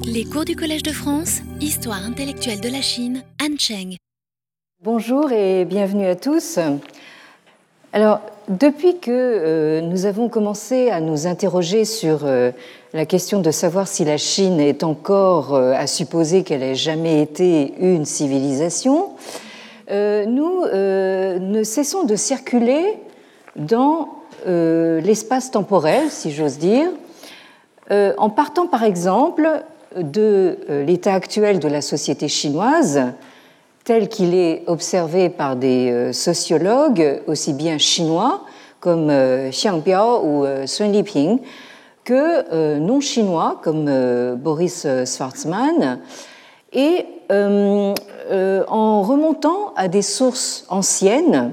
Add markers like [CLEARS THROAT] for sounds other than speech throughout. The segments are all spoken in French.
Les cours du Collège de France, Histoire intellectuelle de la Chine, Han Cheng. Bonjour et bienvenue à tous. Alors, depuis que euh, nous avons commencé à nous interroger sur euh, la question de savoir si la Chine est encore euh, à supposer qu'elle ait jamais été une civilisation, nous ne cessons de circuler dans l'espace temporel, si j'ose dire, en partant par exemple de l'état actuel de la société chinoise, tel qu'il est observé par des euh, sociologues, aussi bien chinois comme euh, Xiang Biao ou euh, Sun Liping, que non chinois comme Boris Schwarzman, et en remontant à des sources anciennes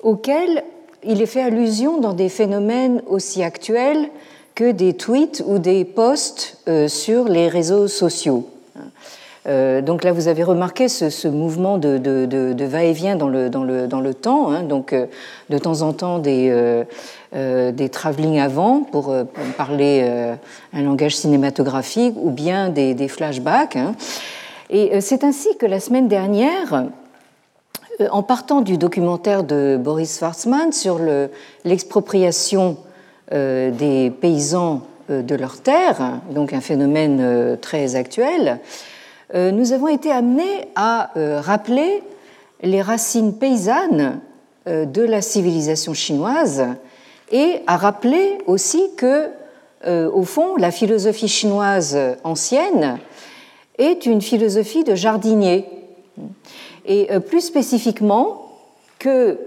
auxquelles il est fait allusion dans des phénomènes aussi actuels que des tweets ou des posts sur les réseaux sociaux. Euh, donc là, vous avez remarqué ce, mouvement de, va-et-vient dans le, temps. Hein. donc, euh, de temps en temps, des, euh, travelling avant pour, parler un langage cinématographique ou bien des, flashbacks. Hein. Et c'est ainsi que la semaine dernière, en partant du documentaire de Boris Schwarzman sur l'expropriation des paysans de leurs terres, donc un phénomène très actuel, euh, nous avons été amenés à euh, rappeler les racines paysannes euh, de la civilisation chinoise et à rappeler aussi que, au fond, la philosophie chinoise ancienne est une philosophie de jardinier. Et plus spécifiquement que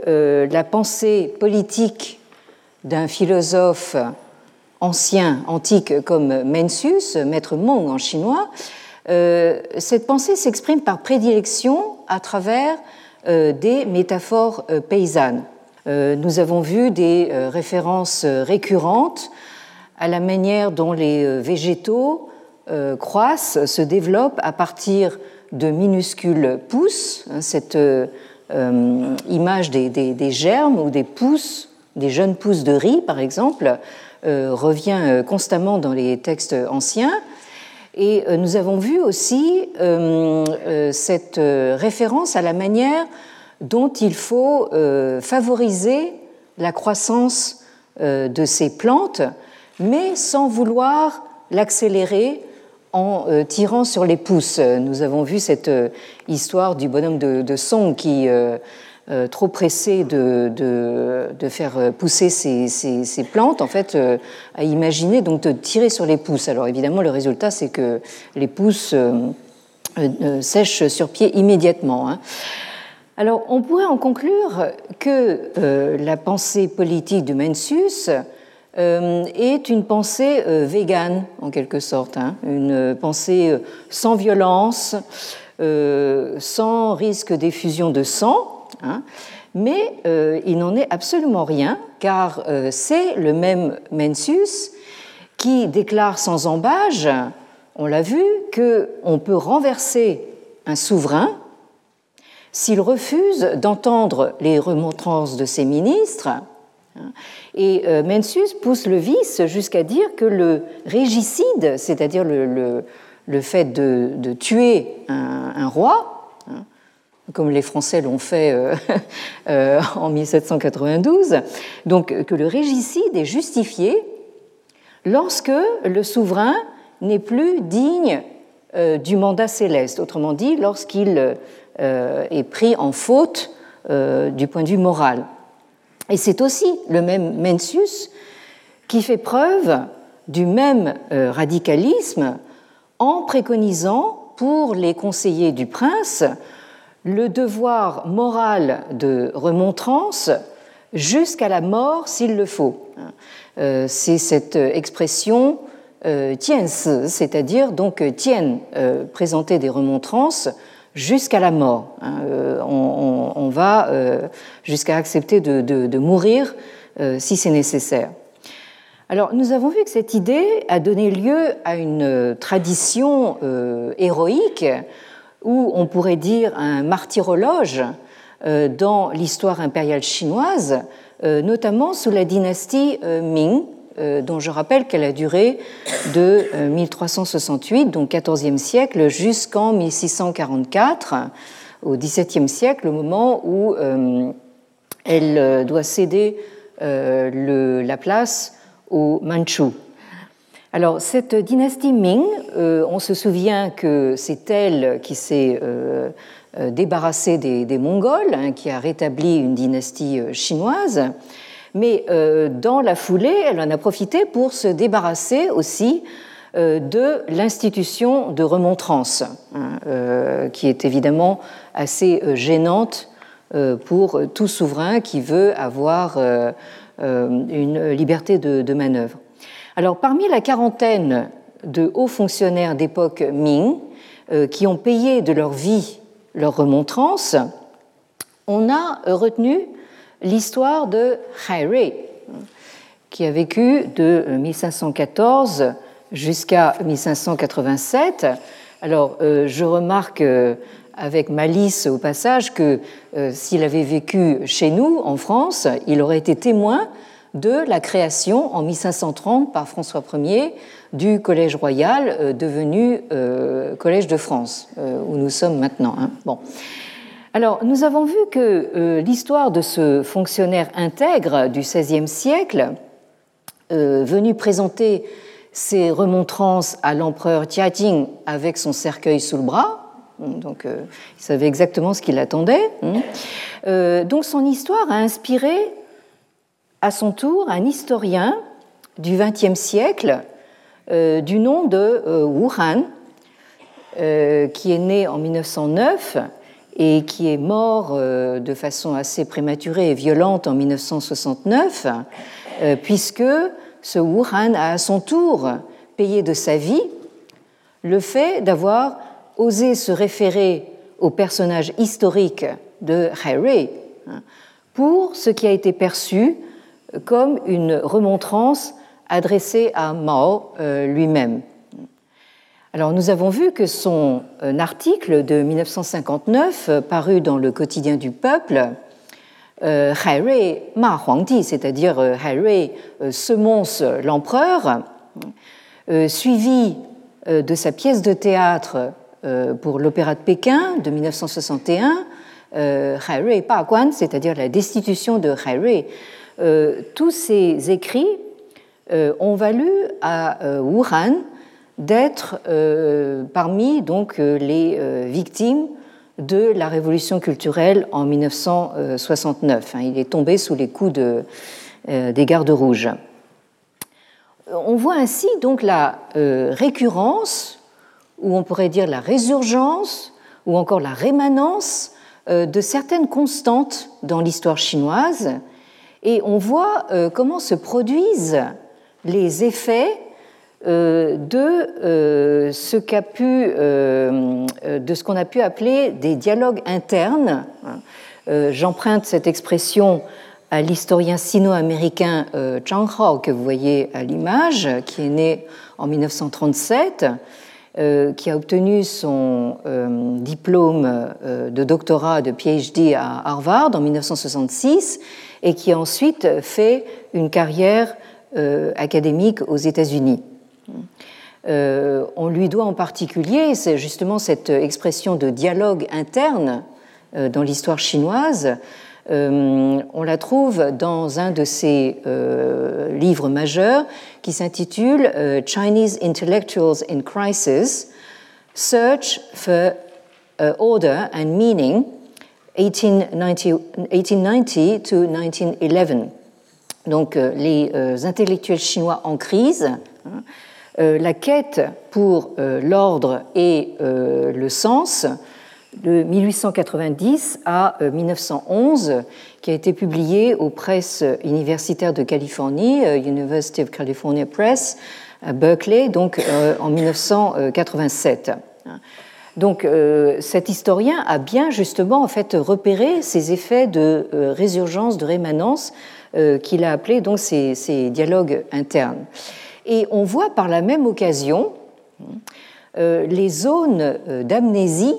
la pensée politique d'un philosophe ancien, antique comme Mencius, maître Mong en chinois, euh, cette pensée s'exprime par prédilection à travers euh, des métaphores euh, paysannes. Nous avons vu des références récurrentes à la manière dont les végétaux croissent, se développent à partir de minuscules pousses, hein, cette image des, germes ou des pousses, des jeunes pousses de riz par exemple, revient constamment dans les textes anciens. Et euh, nous avons vu aussi euh, euh, cette référence à la manière dont il faut favoriser la croissance de ces plantes, mais sans vouloir l'accélérer en tirant sur les pousses. Nous avons vu cette histoire du bonhomme de, Song qui euh, trop pressé de, de, faire pousser ces, plantes, en fait, euh, a donc de tirer sur les pousses. Alors évidemment, le résultat, c'est que les pousses euh, sèchent sur pied immédiatement. Hein. Alors, on pourrait en conclure que la pensée politique de Mencius est une pensée végane, en quelque sorte, hein. une pensée sans violence, sans risque d'effusion de sang, Hein. mais euh, il n'en est absolument rien, car euh, c'est le même Mencius qui déclare sans embâge, on l'a vu, qu'on peut renverser un souverain s'il refuse d'entendre les remontrances de ses ministres. Hein. Et euh, Mencius pousse le vice jusqu'à dire que le régicide, c'est-à-dire le, fait de, tuer un roi, comme les Français l'ont fait euh, [LAUGHS] euh, en 1792, donc que le régicide est justifié lorsque le souverain n'est plus digne euh, du mandat céleste, autrement dit lorsqu'il est pris en faute du point de vue moral. Et c'est aussi le même Mencius qui fait preuve du même radicalisme en préconisant pour les conseillers du prince le devoir moral de remontrance jusqu'à la mort s'il le faut. Euh, c'est cette expression euh, c'est-à-dire donc euh, présenter des remontrances jusqu'à la mort. Hein. On, va jusqu'à accepter de, mourir si c'est nécessaire. Alors, nous avons vu que cette idée a donné lieu à une tradition héroïque ou on pourrait dire un martyrologe euh, dans l'histoire impériale chinoise, euh, notamment sous la dynastie euh, Ming, dont je rappelle qu'elle a duré de 1368, donc 14e siècle, jusqu'en 1644, au XVIIe siècle, au moment où elle doit céder la place aux Manchus. Alors, cette dynastie Ming, euh, on se souvient que c'est elle qui s'est euh, euh, débarrassée des, Mongols, hein, qui a rétabli une dynastie chinoise, mais dans la foulée, elle en a profité pour se débarrasser aussi de l'institution de remontrance, hein, qui est évidemment assez gênante pour tout souverain qui veut avoir une liberté de manœuvre. Parmi la quarantaine de hauts fonctionnaires d'époque Ming euh, qui ont payé de leur vie leur remontrance, on a retenu l'histoire de Hai qui a vécu de 1514 euh, jusqu'à 1587. Alors, euh, je remarque avec malice au passage que s'il avait vécu chez nous, en France, il aurait été témoin de la création en 1530 par François Ier du Collège royal euh, devenu euh, Collège de France, euh, où nous sommes maintenant. Hein. Alors, nous avons vu que l'histoire de ce fonctionnaire intègre du XVIe siècle, venu présenter ses remontrances à l'empereur Tianjin avec son cercueil sous le bras, donc il savait exactement ce qu'il attendait. Hein. donc son histoire a inspiré à son tour un historien du XXe siècle euh, du nom de euh, Wu Han, euh, qui est né en 1909 et qui est mort de façon assez prématurée et violente en 1969, puisque ce Wu Han a à son tour payé de sa vie le fait d'avoir osé se référer au personnage historique de Hai hein, pour ce qui a été perçu comme une remontrance adressée à Mao euh, lui-même. Alors nous avons vu que son euh, article de 1959, euh, paru dans le quotidien du peuple, euh, Ma Huangdi, c'est-à-dire Hai semonce l'empereur, suivi de sa pièce de théâtre pour l'Opéra de Pékin de 1961, Hai Pa Guan, c'est-à-dire la destitution de Hai euh, tous ces écrits euh, ont valu à euh, Wuhan d'être parmi donc les victimes de la révolution culturelle en 1969. Hein. Il est tombé sous les coups de, des gardes rouges. On voit ainsi donc la récurrence, ou on pourrait dire la résurgence, ou encore la rémanence de certaines constantes dans l'histoire chinoise et on voit euh, comment se produisent les effets euh, de euh, ce qu'a pu, de ce qu'on a pu appeler des dialogues internes. J'emprunte cette expression à l'historien sino-américain Zhang Hao que vous voyez à l'image, qui est né en 1937, qui a obtenu son diplôme de doctorat de PhD à Harvard en 1966 et qui ensuite fait une carrière euh, académique aux États-Unis. Euh, on lui doit en particulier, c'est justement cette expression de dialogue interne euh, dans l'histoire chinoise. on la trouve dans un de ses livres majeurs qui s'intitule Chinese Intellectuals in Crisis, Search for Order and Meaning 1890, to 1911. Donc euh, les euh, intellectuels chinois en crise, hein, euh, la quête pour l'ordre et le sens de 1890 à 1911, qui a été publié aux presses universitaires de Californie, University of California Press, à Berkeley, donc en 1987. Donc euh, cet historien a bien justement en fait repéré ces effets de euh, résurgence, de rémanence euh, qu'il a appelé donc ces, dialogues internes. Et on voit par la même occasion les zones d'amnésie,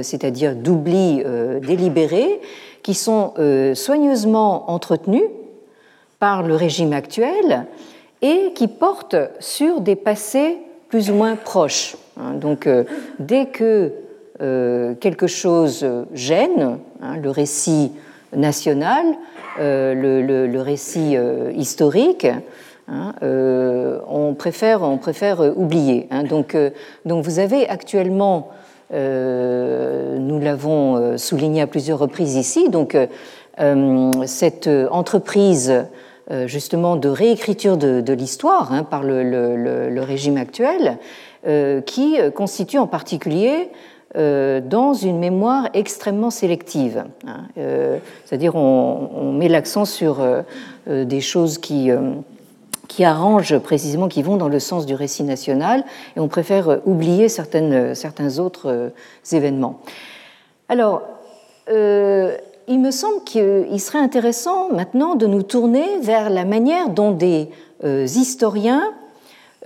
c'est-à-dire d'oubli délibéré, qui sont soigneusement entretenues par le régime actuel et qui porte sur des passés plus ou moins proches. Hein. Donc, euh, dès que euh, quelque chose gêne, hein, le récit national, euh, le, récit historique, hein, on, préfère, oublier. Donc, donc, vous avez actuellement, nous l'avons souligné à plusieurs reprises ici, donc cette entreprise justement de réécriture de, l'histoire par le, régime actuel, euh, qui constitue en particulier euh, dans une mémoire extrêmement sélective. Hein. Euh, c'est-à-dire on, met l'accent sur des choses qui, qui arrangent précisément, qui vont dans le sens du récit national, et on préfère oublier certains autres événements. Alors, il me semble qu'il serait intéressant maintenant de nous tourner vers la manière dont des historiens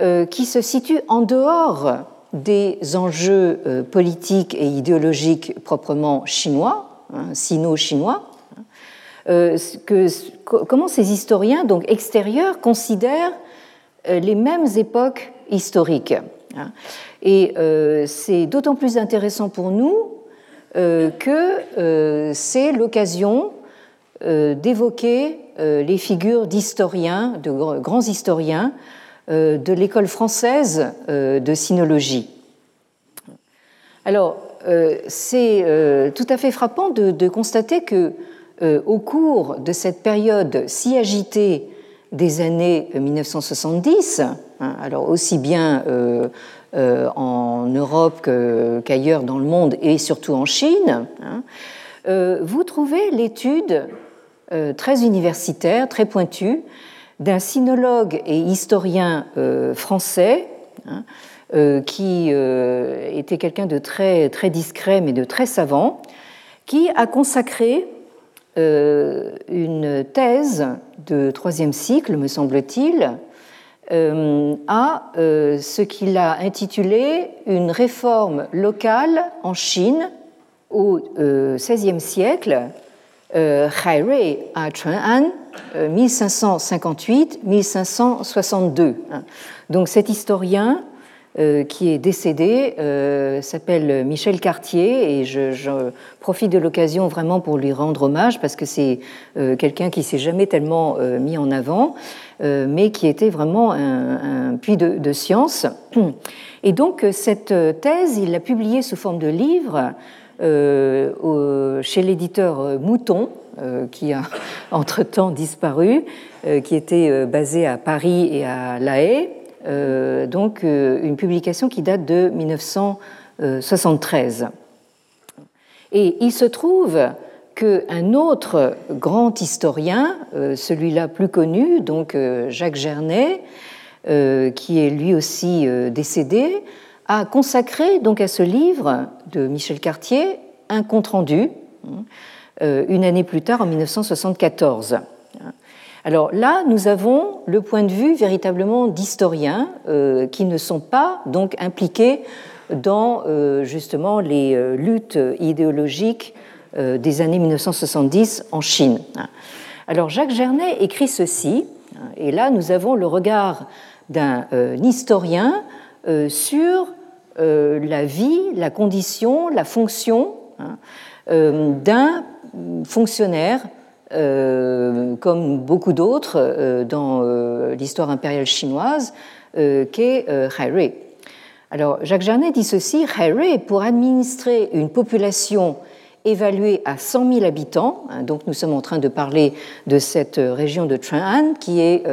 euh, qui se situe en dehors des enjeux euh, politiques et idéologiques proprement chinois, hein, sino-chinois. Euh, comment ces historiens donc extérieurs considèrent les mêmes époques historiques. Hein. Et c'est d'autant plus intéressant pour nous que c'est l'occasion d'évoquer les figures d'historiens, de grands historiens, euh, de l'école française euh, de sinologie. Alors, euh, c'est tout à fait frappant de, constater que, au cours de cette période si agitée des années 1970, hein, alors aussi bien en Europe qu'ailleurs dans le monde et surtout en Chine, hein, vous trouvez l'étude très universitaire, très pointue, d'un sinologue et historien euh, français, hein, euh, qui euh, était quelqu'un de très, très discret mais de très savant, qui a consacré une thèse de troisième cycle, me semble-t-il, à ce qu'il a intitulé Une réforme locale en Chine au XVIe siècle, Hai à An, 1558-1562. Euh, hein. Donc cet historien euh, qui est décédé euh, s'appelle Michel Cartier et je, profite de l'occasion vraiment pour lui rendre hommage parce que c'est quelqu'un qui s'est jamais tellement mis en avant, mais qui était vraiment un, puits de, science. [CLEARS THROAT] Et donc cette thèse, il l'a publiée sous forme de livre chez l'éditeur Mouton euh, qui a [LAUGHS] entre-temps disparu, euh, qui était euh, basé à Paris et à La Haye, donc une publication qui date de 1973. Et il se trouve qu'un autre grand historien, celui-là plus connu, donc Jacques Gernet, qui est lui aussi décédé, a consacré donc à ce livre de Michel Cartier un compte-rendu euh, une année plus tard, en 1974. Alors là, nous avons le point de vue véritablement d'historiens euh, qui ne sont pas donc impliqués dans euh, justement les luttes idéologiques des années 1970 en Chine. Alors Jacques Gernet écrit ceci, et là nous avons le regard d'un historien sur la vie, la condition, la fonction hein, d'un fonctionnaire, euh, comme beaucoup d'autres euh, dans euh, l'histoire impériale chinoise, qu'est Hai Alors, Jacques Jarnet dit ceci Hai pour administrer une population évaluée à 100 000 habitants, hein, donc nous sommes en train de parler de cette région de Chang'an qui est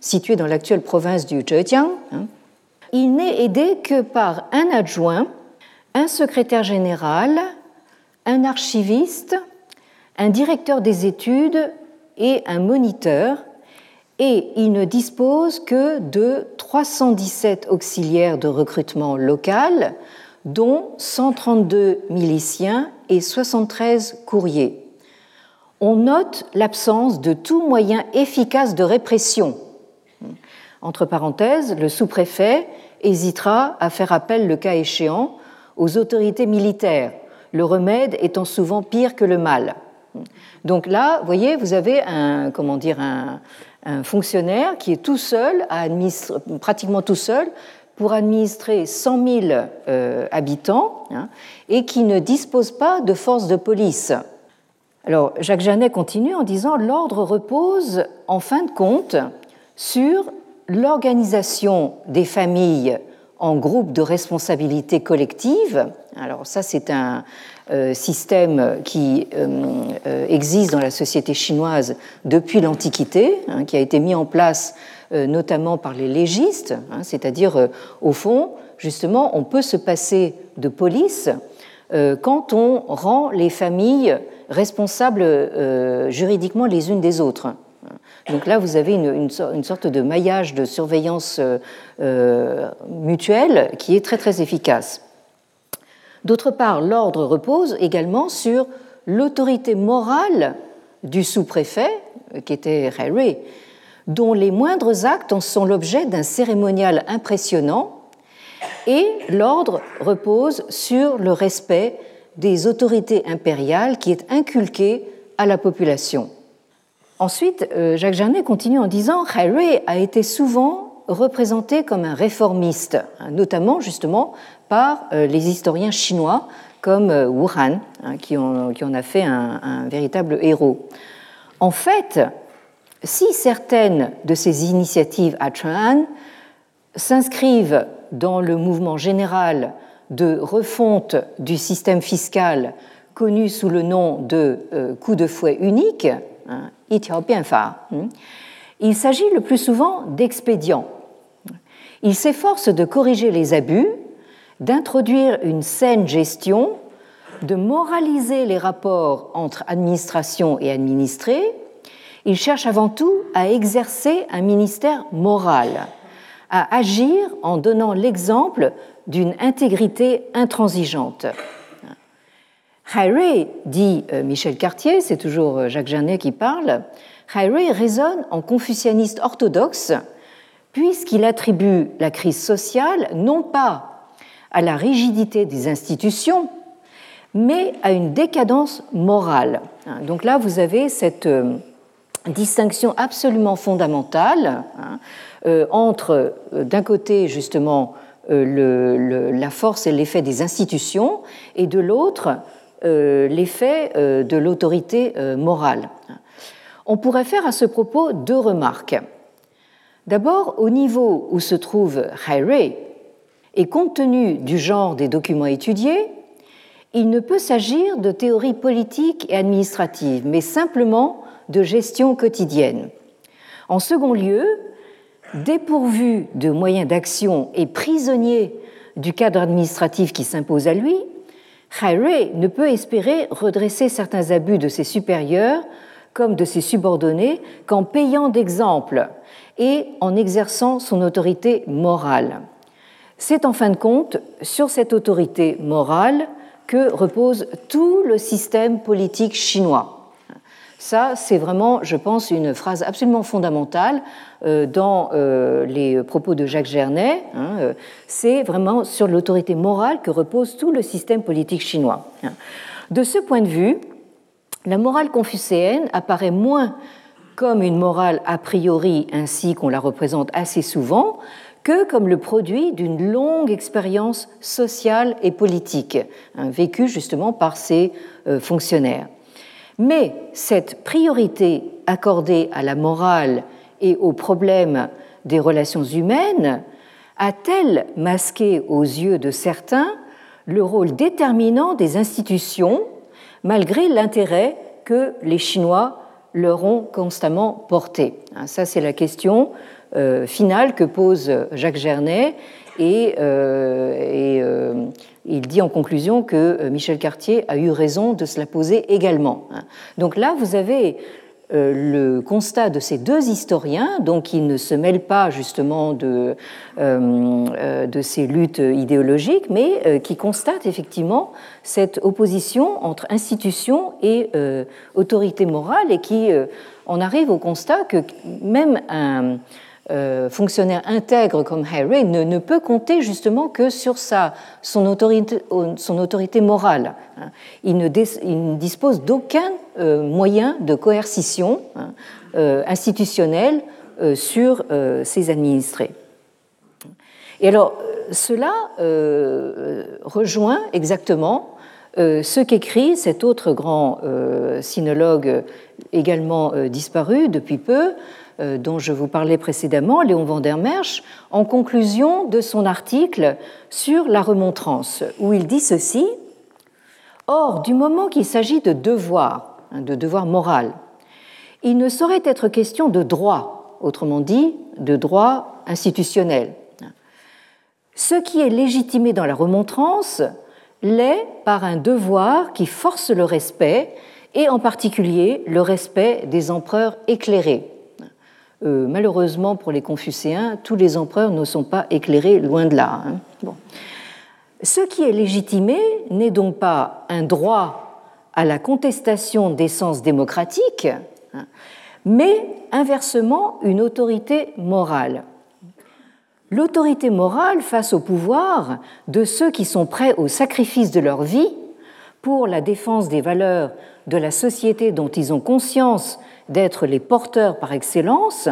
située dans l'actuelle province du Zhejiang, hein. il n'est aidé que par un adjoint, un secrétaire général, un archiviste, un directeur des études et un moniteur, et il ne dispose que de 317 auxiliaires de recrutement local, dont 132 miliciens et 73 courriers. On note l'absence de tout moyen efficace de répression. Entre parenthèses, le sous-préfet hésitera à faire appel, le cas échéant, aux autorités militaires, le remède étant souvent pire que le mal. Donc là, vous voyez, vous avez un, comment dire, un, fonctionnaire qui est tout seul, pratiquement tout seul, pour administrer 100 000 euh, habitants hein, et qui ne dispose pas de force de police. Alors Jacques Janet continue en disant l'ordre repose en fin de compte sur l'organisation des familles en groupes de responsabilité collective. Alors ça, c'est un euh, système qui euh, existe dans la société chinoise depuis l'Antiquité, hein, qui a été mis en place notamment par les légistes, hein, c'est-à-dire, au fond, justement, on peut se passer de police quand on rend les familles responsables juridiquement les unes des autres. Donc là, vous avez une, sorte de maillage de surveillance euh, euh, mutuelle qui est très très efficace. D'autre part, l'ordre repose également sur l'autorité morale du sous-préfet, euh, qui était Harry, dont les moindres actes en sont l'objet d'un cérémonial impressionnant, et l'ordre repose sur le respect des autorités impériales qui est inculqué à la population. Ensuite, euh, Jacques Janet continue en disant Harry a été souvent représenté comme un réformiste, hein, notamment justement par euh, les historiens chinois comme euh, Wu Han, hein, qui en a fait un, véritable héros. En fait, si certaines de ces initiatives à Chuan s'inscrivent dans le mouvement général de refonte du système fiscal connu sous le nom de coup de fouet unique, hein, Hmm. Il s'agit le plus souvent d'expédients. Il s'efforce de corriger les abus, d'introduire une saine gestion, de moraliser les rapports entre administration et administrés. Il cherche avant tout à exercer un ministère moral, à agir en donnant l'exemple d'une intégrité intransigeante. Harry, dit euh, Michel Cartier, c'est toujours euh, Jacques Janet qui parle, Harry résonne en confucianiste orthodoxe puisqu'il attribue la crise sociale non pas à la rigidité des institutions, mais à une décadence morale. Hein, donc là, vous avez cette euh, distinction absolument fondamentale hein, entre, d'un côté, justement, la force et l'effet des institutions, et de l'autre, euh, l'effet euh, de l'autorité euh, morale. On pourrait faire à ce propos deux remarques. D'abord, au niveau où se trouve Harry, et compte tenu du genre des documents étudiés, il ne peut s'agir de théorie politique et administrative, mais simplement de gestion quotidienne. En second lieu, dépourvu de moyens d'action et prisonnier du cadre administratif qui s'impose à lui, Harry ne peut espérer redresser certains abus de ses supérieurs comme de ses subordonnés qu'en payant d'exemple et en exerçant son autorité morale. C'est en fin de compte sur cette autorité morale que repose tout le système politique chinois. Ça, c'est vraiment, je pense, une phrase absolument fondamentale euh, dans euh, les propos de Jacques Gernet. Hein, euh, c'est vraiment sur l'autorité morale que repose tout le système politique chinois. Hein. De ce point de vue, la morale confucéenne apparaît moins comme une morale a priori ainsi qu'on la représente assez souvent, que comme le produit d'une longue expérience sociale et politique, hein, vécue justement par ces fonctionnaires. Mais cette priorité accordée à la morale et aux problèmes des relations humaines a-t-elle masqué aux yeux de certains le rôle déterminant des institutions malgré l'intérêt que les Chinois leur ont constamment porté? Hein, Ça, c'est la question euh, finale que pose Jacques Gernet et, euh, euh, il dit en conclusion que euh, Michel Cartier a eu raison de se la poser également. Hein. Donc là, vous avez le constat de ces deux historiens, donc qui ne se mêlent pas justement de, ces luttes idéologiques, mais qui constatent effectivement cette opposition entre institution et autorité morale et qui en arrive au constat que même un, fonctionnaire intègre comme Harry ne, peut compter justement que sur sa, son, autorité, son autorité morale. Hein. Il ne, dispose d'aucun moyen de coercition hein, institutionnelle sur ses administrés. Et alors, cela rejoint exactement euh, ce qu'écrit cet autre grand euh, sinologue également euh, disparu depuis peu, dont je vous parlais précédemment, Léon van der Merch, en conclusion de son article sur la remontrance, où il dit ceci Or, du moment qu'il s'agit de devoir, hein, de devoir moral, il ne saurait être question de droit, autrement dit, de droit institutionnel. Ce qui est légitimé dans la remontrance l'est par un devoir qui force le respect, et en particulier le respect des empereurs éclairés. Euh, malheureusement pour les Confucéens, tous les empereurs ne sont pas éclairés, loin de là. Hein. Ce qui est légitimé n'est donc pas un droit à la contestation d'essence démocratique, hein, mais inversement une autorité morale l'autorité morale face au pouvoir de ceux qui sont prêts au sacrifice de leur vie pour la défense des valeurs de la société dont ils ont conscience d'être les porteurs par excellence.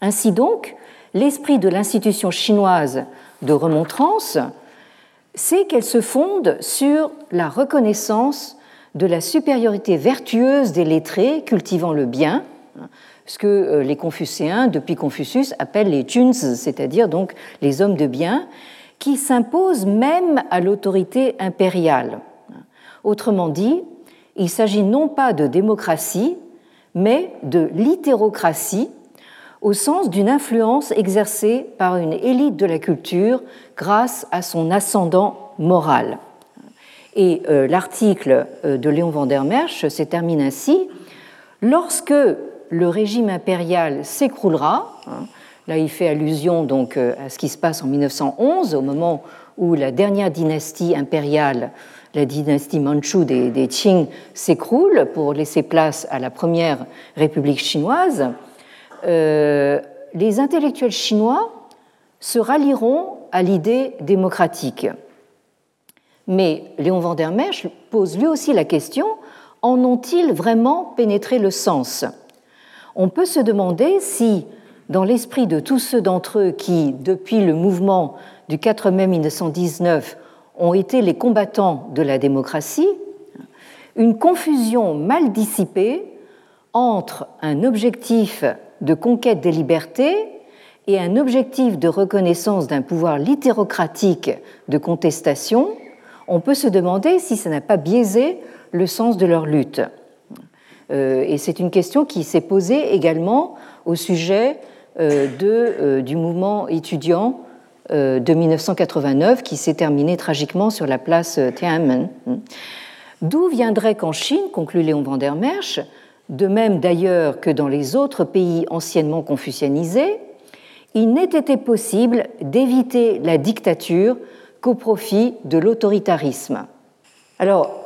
Ainsi donc, l'esprit de l'institution chinoise de remontrance, c'est qu'elle se fonde sur la reconnaissance de la supériorité vertueuse des lettrés cultivant le bien, ce que euh, les Confucéens, depuis Confucius, appellent les Juns, c'est-à-dire donc les hommes de bien, qui s'imposent même à l'autorité impériale. Autrement dit, il s'agit non pas de démocratie, mais de littérocratie, au sens d'une influence exercée par une élite de la culture grâce à son ascendant moral. Et euh, l'article euh, de Léon van der Merch se termine ainsi. Lorsque le régime impérial s'écroulera. Hein. Là, il fait allusion donc euh, à ce qui se passe en 1911, au moment où la dernière dynastie impériale, la dynastie manchoue des, Qing, s'écroule pour laisser place à la première république chinoise. Euh, les intellectuels chinois se rallieront à l'idée démocratique. Mais Léon van der pose lui aussi la question en ont-ils vraiment pénétré le sens? On peut se demander si, dans l'esprit de tous ceux d'entre eux qui, depuis le mouvement du 4 mai 1919, ont été les combattants de la démocratie, une confusion mal dissipée entre un objectif de conquête des libertés et un objectif de reconnaissance d'un pouvoir littérocratique de contestation, on peut se demander si ça n'a pas biaisé le sens de leur lutte. Euh, et c'est une question qui s'est posée également au sujet euh, de, euh, du mouvement étudiant de 1989 qui s'est terminé tragiquement sur la place Tiananmen. D'où viendrait qu'en Chine, conclut Léon van der Merch, de même d'ailleurs que dans les autres pays anciennement confucianisés, il n'ait été possible d'éviter la dictature qu'au profit de l'autoritarisme. Alors,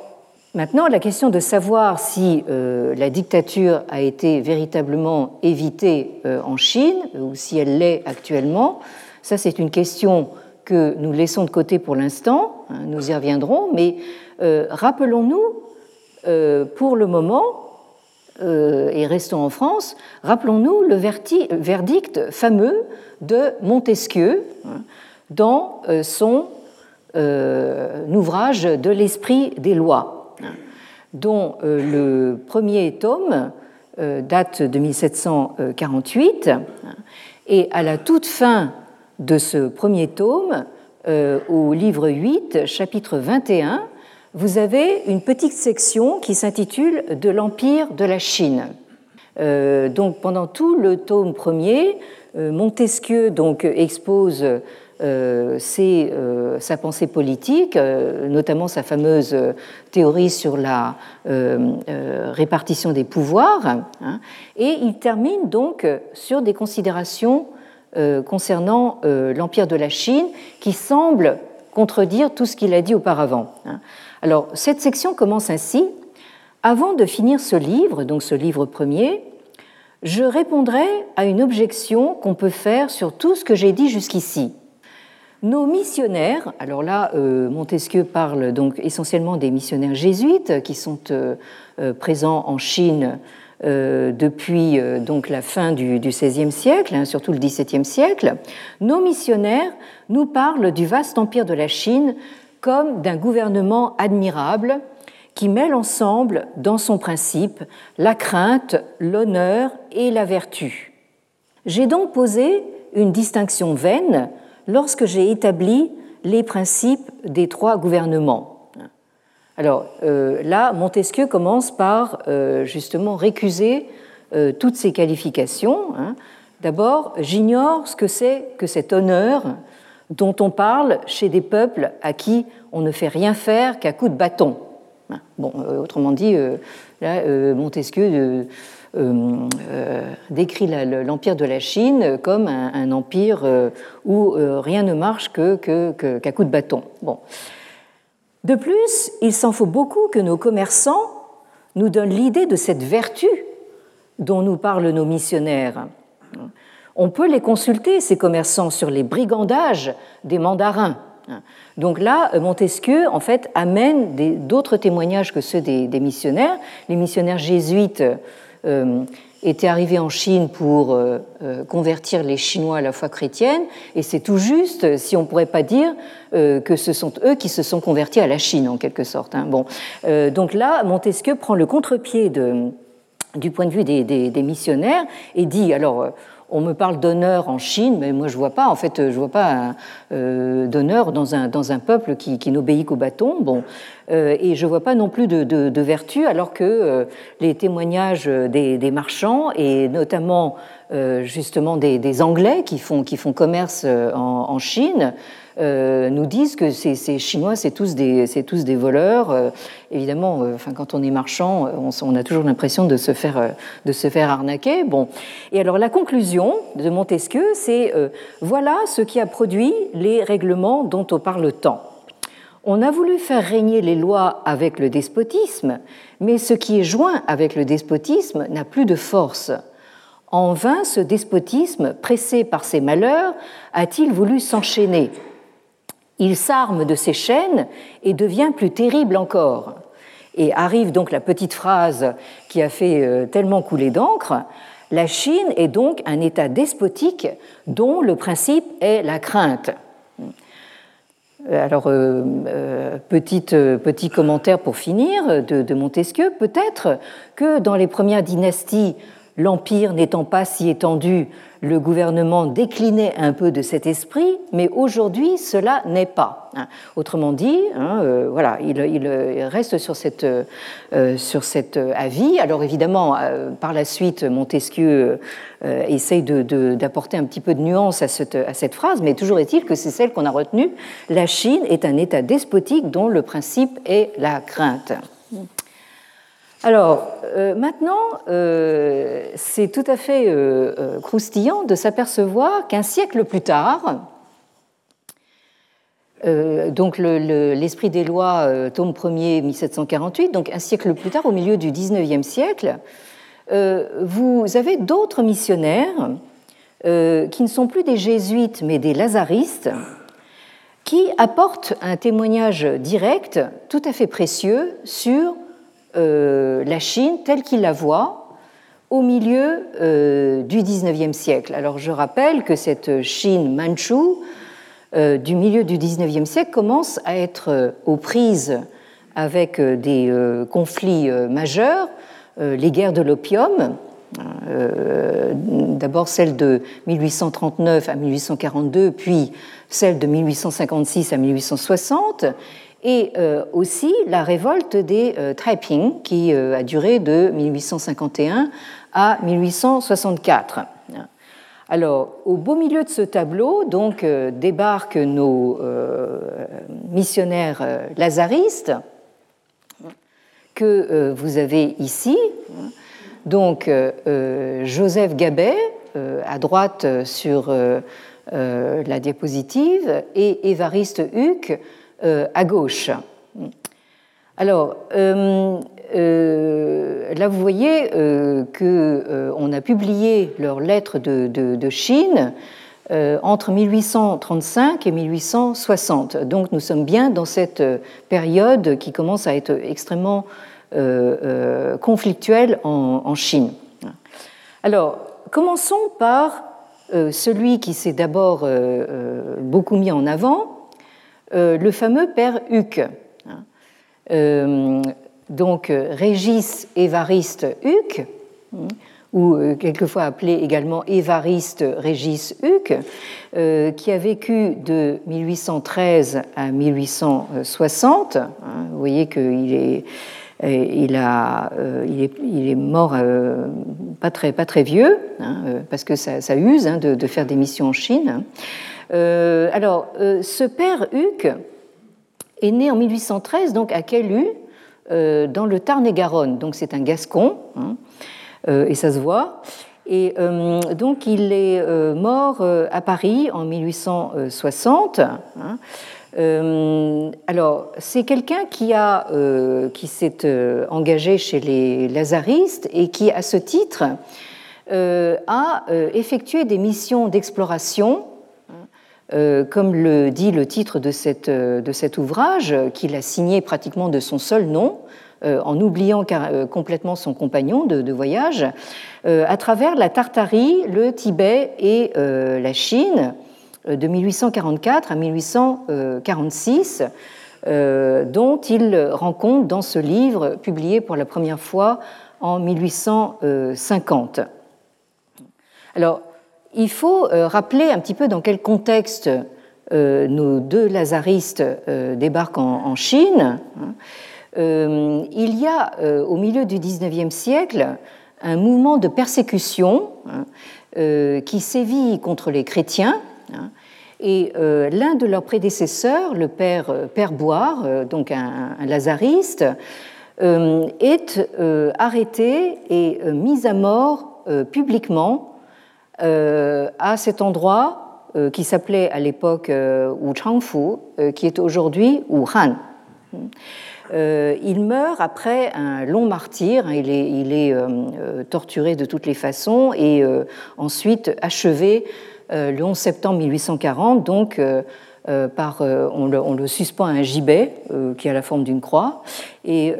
Maintenant, la question de savoir si euh, la dictature a été véritablement évitée euh, en Chine ou si elle l'est actuellement, ça c'est une question que nous laissons de côté pour l'instant, hein, nous y reviendrons, mais euh, rappelons-nous pour le moment, et restons en France, rappelons-nous le verdict fameux de Montesquieu hein, dans son ouvrage de l'esprit des lois dont euh, le premier tome euh, date de 1748. Et à la toute fin de ce premier tome, euh, au livre 8, chapitre 21, vous avez une petite section qui s'intitule De l'Empire de la Chine. donc pendant tout le tome premier, Montesquieu donc, expose euh, euh, sa pensée politique, euh, notamment sa fameuse théorie sur la répartition des pouvoirs, hein, et il termine donc sur des considérations concernant l'empire de la Chine qui semblent contredire tout ce qu'il a dit auparavant. Hein. Alors cette section commence ainsi. Avant de finir ce livre, donc ce livre premier, je répondrai à une objection qu'on peut faire sur tout ce que j'ai dit jusqu'ici. Nos missionnaires, alors là, euh, Montesquieu parle donc essentiellement des missionnaires jésuites qui sont euh, euh, présents en Chine depuis donc la fin du XVIe siècle, hein, surtout le XVIIe siècle. Nos missionnaires nous parlent du vaste empire de la Chine comme d'un gouvernement admirable qui mêle ensemble dans son principe la crainte, l'honneur et la vertu. J'ai donc posé une distinction vaine lorsque j'ai établi les principes des trois gouvernements. Alors euh, là, Montesquieu commence par euh, justement récuser euh, toutes ces qualifications. Hein. D'abord, j'ignore ce que c'est que cet honneur dont on parle chez des peuples à qui on ne fait rien faire qu'à coups de bâton. Hein. Bon, autrement dit, là, Montesquieu décrit l'empire de la Chine comme un, empire où rien ne marche qu'à que, coup de bâton. Bon. De plus, il s'en faut beaucoup que nos commerçants nous donnent l'idée de cette vertu dont nous parlent nos missionnaires. On peut les consulter, ces commerçants, sur les brigandages des mandarins. Donc là, Montesquieu, en fait, amène d'autres témoignages que ceux des, des, missionnaires. Les missionnaires jésuites euh, étaient arrivés en Chine pour euh, euh, convertir les Chinois à la foi chrétienne, et c'est tout juste si on ne pourrait pas dire que ce sont eux qui se sont convertis à la Chine, en quelque sorte. Hein. Bon. donc là, Montesquieu prend le contre-pied du point de vue des missionnaires et dit, alors, on me parle d'honneur en Chine, mais moi je vois pas, en fait, je vois pas euh, d'honneur dans un, dans un peuple qui, n'obéit qu'au bâton. Bon, euh, et je vois pas non plus de, vertu, alors que euh, les témoignages des, marchands et notamment justement des, Anglais qui font, qui font commerce en Chine euh, nous disent que ces, Chinois, c'est tous des, tous des voleurs. Euh, évidemment, euh, enfin, quand on est marchand, on, a toujours l'impression de se faire, de se faire arnaquer. Bon. Et alors la conclusion de Montesquieu, c'est voilà ce qui a produit les règlements dont on parle tant. On a voulu faire régner les lois avec le despotisme, mais ce qui est joint avec le despotisme n'a plus de force. En vain, ce despotisme, pressé par ses malheurs, a-t-il voulu s'enchaîner? Il s'arme de ses chaînes et devient plus terrible encore. Et arrive donc la petite phrase qui a fait euh, tellement couler d'encre. La Chine est donc un État despotique dont le principe est la crainte. Alors, euh, petit commentaire pour finir de Montesquieu. Peut-être que dans les premières dynasties, l'Empire n'étant pas si étendu, le gouvernement déclinait un peu de cet esprit, mais aujourd'hui, cela n'est pas. Autrement dit, hein, euh, voilà, il, reste sur, cette, euh, sur cet avis. Alors évidemment, euh, par la suite, Montesquieu essaye d'apporter un petit peu de nuance à cette, à cette phrase, mais toujours est-il que c'est celle qu'on a retenue. La Chine est un État despotique dont le principe est la crainte. Alors, euh, maintenant, euh, c'est tout à fait euh, croustillant de s'apercevoir qu'un siècle plus tard, donc l'Esprit des lois, tome 1er, 1748, donc un siècle plus tard, au milieu du 19e siècle, vous avez d'autres missionnaires qui ne sont plus des jésuites mais des lazaristes, qui apportent un témoignage direct, tout à fait précieux, sur euh, la Chine telle qu'il la voit au milieu euh, du XIXe siècle. Alors je rappelle que cette Chine manchoue euh, du milieu du XIXe siècle commence à être aux prises avec des conflits majeurs, les guerres de l'opium, d'abord celle de 1839 à 1842, puis celle de 1856 à 1860, et euh, aussi la révolte des euh, qui euh, a duré de 1851 à 1864. Alors, au beau milieu de ce tableau, donc, débarquent nos missionnaires lazaristes que vous avez ici. Donc, Joseph Gabet, à droite sur la diapositive, et Évariste Huc, euh, à gauche. Alors, là, vous voyez qu'on a publié leurs lettres de Chine euh, entre 1835 et 1860. Donc nous sommes bien dans cette euh, période qui commence à être extrêmement euh, conflictuelle en, Chine. Alors, commençons par celui qui s'est d'abord beaucoup mis en avant, le fameux père Huc. donc Régis Évariste Huc ou euh, quelquefois appelé également Évariste Régis Huc, euh, qui a vécu de 1813 à 1860. Hein, vous voyez qu'il est, euh, il, a, il, est, il est, mort pas, très, pas très vieux, hein, parce que ça, ça use hein, de, faire des missions en Chine. alors, ce père Huc est né en 1813 donc à Calu, dans le Tarn-et-Garonne. Donc c'est un Gascon. Euh, et ça se voit. Et euh, donc il est euh, mort à Paris en 1860. Hein. Alors, c'est quelqu'un qui, a, qui s'est engagé chez les Lazaristes et qui, à ce titre, a effectué des missions d'exploration, comme le dit le titre de, cet ouvrage, qu'il a signé pratiquement de son seul nom, euh, en oubliant euh, complètement son compagnon de, voyage, euh, à travers la Tartarie, le Tibet et la Chine de 1844 à 1846, dont il rend compte dans ce livre publié pour la première fois en 1850. Alors, il faut rappeler un petit peu dans quel contexte nos deux lazaristes débarquent en, Chine. Hein. Euh, il y a euh, au milieu du XIXe siècle un mouvement de persécution hein, euh, qui sévit contre les chrétiens. Hein, et l'un de leurs prédécesseurs, le père, père Boire, donc un, lazariste, est arrêté et mis à mort publiquement à cet endroit qui s'appelait à l'époque Wuchangfu, qui est aujourd'hui Wuhan. Euh, il meurt après un long martyr, hein, il est, euh, euh, torturé de toutes les façons et ensuite achevé le 11 septembre 1840, donc par, on le, suspend à un gibet qui a la forme d'une croix, et